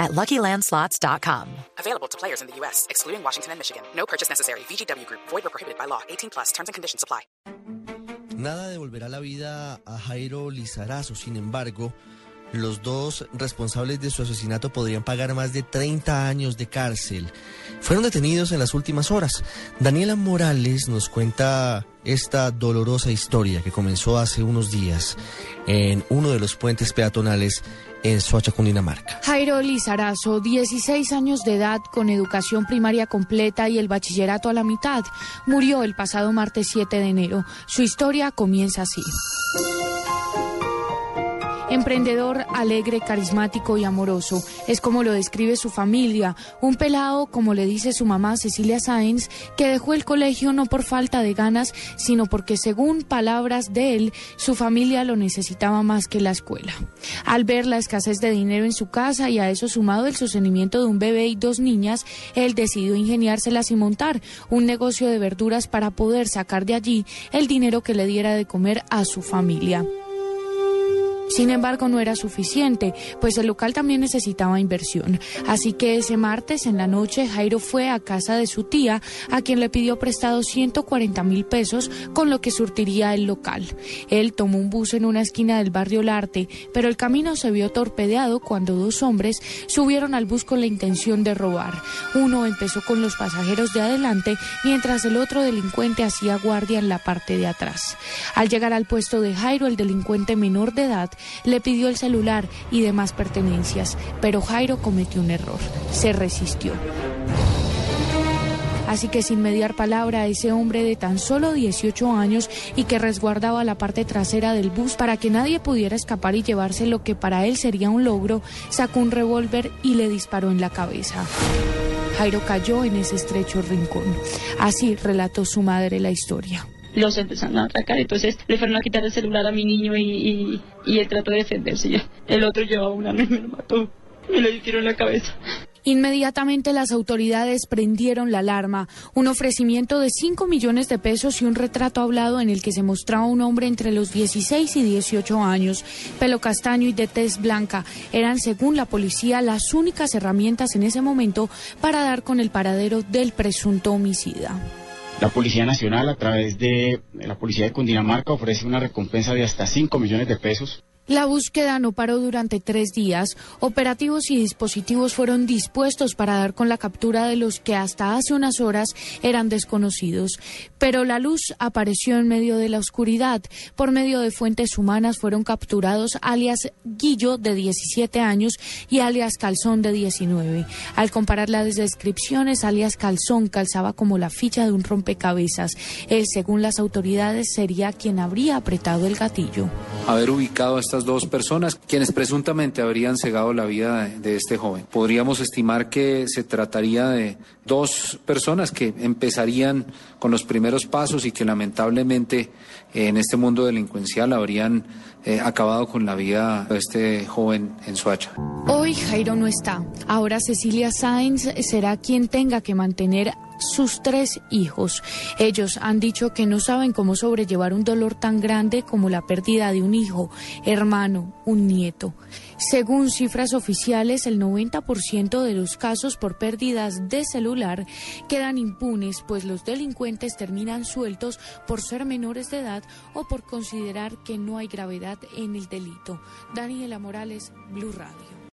at LuckyLandSlots.com. Available to players in the U.S., excluding Washington and Michigan. No purchase necessary. VGW Group. Void or prohibited by law. 18 plus. Terms and conditions apply. Nada devolverá la vida a Jairo Lizarazo. Sin embargo, los dos responsables de su asesinato podrían pagar más de 30 años de cárcel. Fueron detenidos en las últimas horas. Daniela Morales nos cuenta esta dolorosa historia que comenzó hace unos días en uno de los puentes peatonales en Soacha, Cundinamarca. Jairo Lizarazo, 16 años de edad, con educación primaria completa y el bachillerato a la mitad, murió el pasado martes 7 de enero. Su historia comienza así. Emprendedor, alegre, carismático y amoroso. Es como lo describe su familia. Un pelado, como le dice su mamá Cecilia Sáenz, que dejó el colegio no por falta de ganas, sino porque, según palabras de él, su familia lo necesitaba más que la escuela. Al ver la escasez de dinero en su casa y a eso sumado el sostenimiento de un bebé y dos niñas, él decidió ingeniárselas y montar un negocio de verduras para poder sacar de allí el dinero que le diera de comer a su familia. Sin embargo, no era suficiente, pues el local también necesitaba inversión. Así que ese martes en la noche Jairo fue a casa de su tía, a quien le pidió prestado 140 mil pesos, con lo que surtiría el local. Él tomó un bus en una esquina del barrio Larte, pero el camino se vio torpedeado cuando dos hombres subieron al bus con la intención de robar. Uno empezó con los pasajeros de adelante, mientras el otro delincuente hacía guardia en la parte de atrás. Al llegar al puesto de Jairo, el delincuente menor de edad le pidió el celular y demás pertenencias, pero Jairo cometió un error, se resistió. Así que sin mediar palabra, ese hombre de tan solo 18 años y que resguardaba la parte trasera del bus para que nadie pudiera escapar y llevarse lo que para él sería un logro, sacó un revólver y le disparó en la cabeza. Jairo cayó en ese estrecho rincón. Así relató su madre la historia los empezaron a atacar. Entonces le fueron a quitar el celular a mi niño y, y, él trató de defenderse. El otro llevaba una arma y me lo mató. Me le hicieron la cabeza. Inmediatamente las autoridades prendieron la alarma. Un ofrecimiento de 5 millones de pesos y un retrato hablado en el que se mostraba un hombre entre los 16 y 18 años, pelo castaño y de tez blanca, eran, según la policía, las únicas herramientas en ese momento para dar con el paradero del presunto homicida. La Policía Nacional, a través de la Policía de Cundinamarca, ofrece una recompensa de hasta 5 millones de pesos la búsqueda no paró durante tres días. Operativos y dispositivos fueron dispuestos para dar con la captura de los que hasta hace unas horas eran desconocidos. Pero la luz apareció en medio de la oscuridad. Por medio de fuentes humanas fueron capturados alias Guillo, de 17 años, y alias Calzón, de 19. Al comparar las descripciones, alias Calzón calzaba como la ficha de un rompecabezas. Él, según las autoridades, sería quien habría apretado el gatillo. Haber ubicado a estas dos personas, quienes presuntamente habrían cegado la vida de, este joven. Podríamos estimar que se trataría de dos personas que empezarían con los primeros pasos y que lamentablemente en este mundo delincuencial habrían eh, acabado con la vida de este joven en Suacha. Hoy Jairo no está. Ahora Cecilia Sáenz será quien tenga que mantener sus tres hijos. Ellos han dicho que no saben cómo sobrellevar un dolor tan grande como la pérdida de un hijo, hermano, un nieto. Según cifras oficiales, el 90% de los casos por pérdidas de celular quedan impunes, pues los delincuentes terminan sueltos por ser menores de edad o por considerar que no hay gravedad en el delito. Daniela Morales, Blue Radio.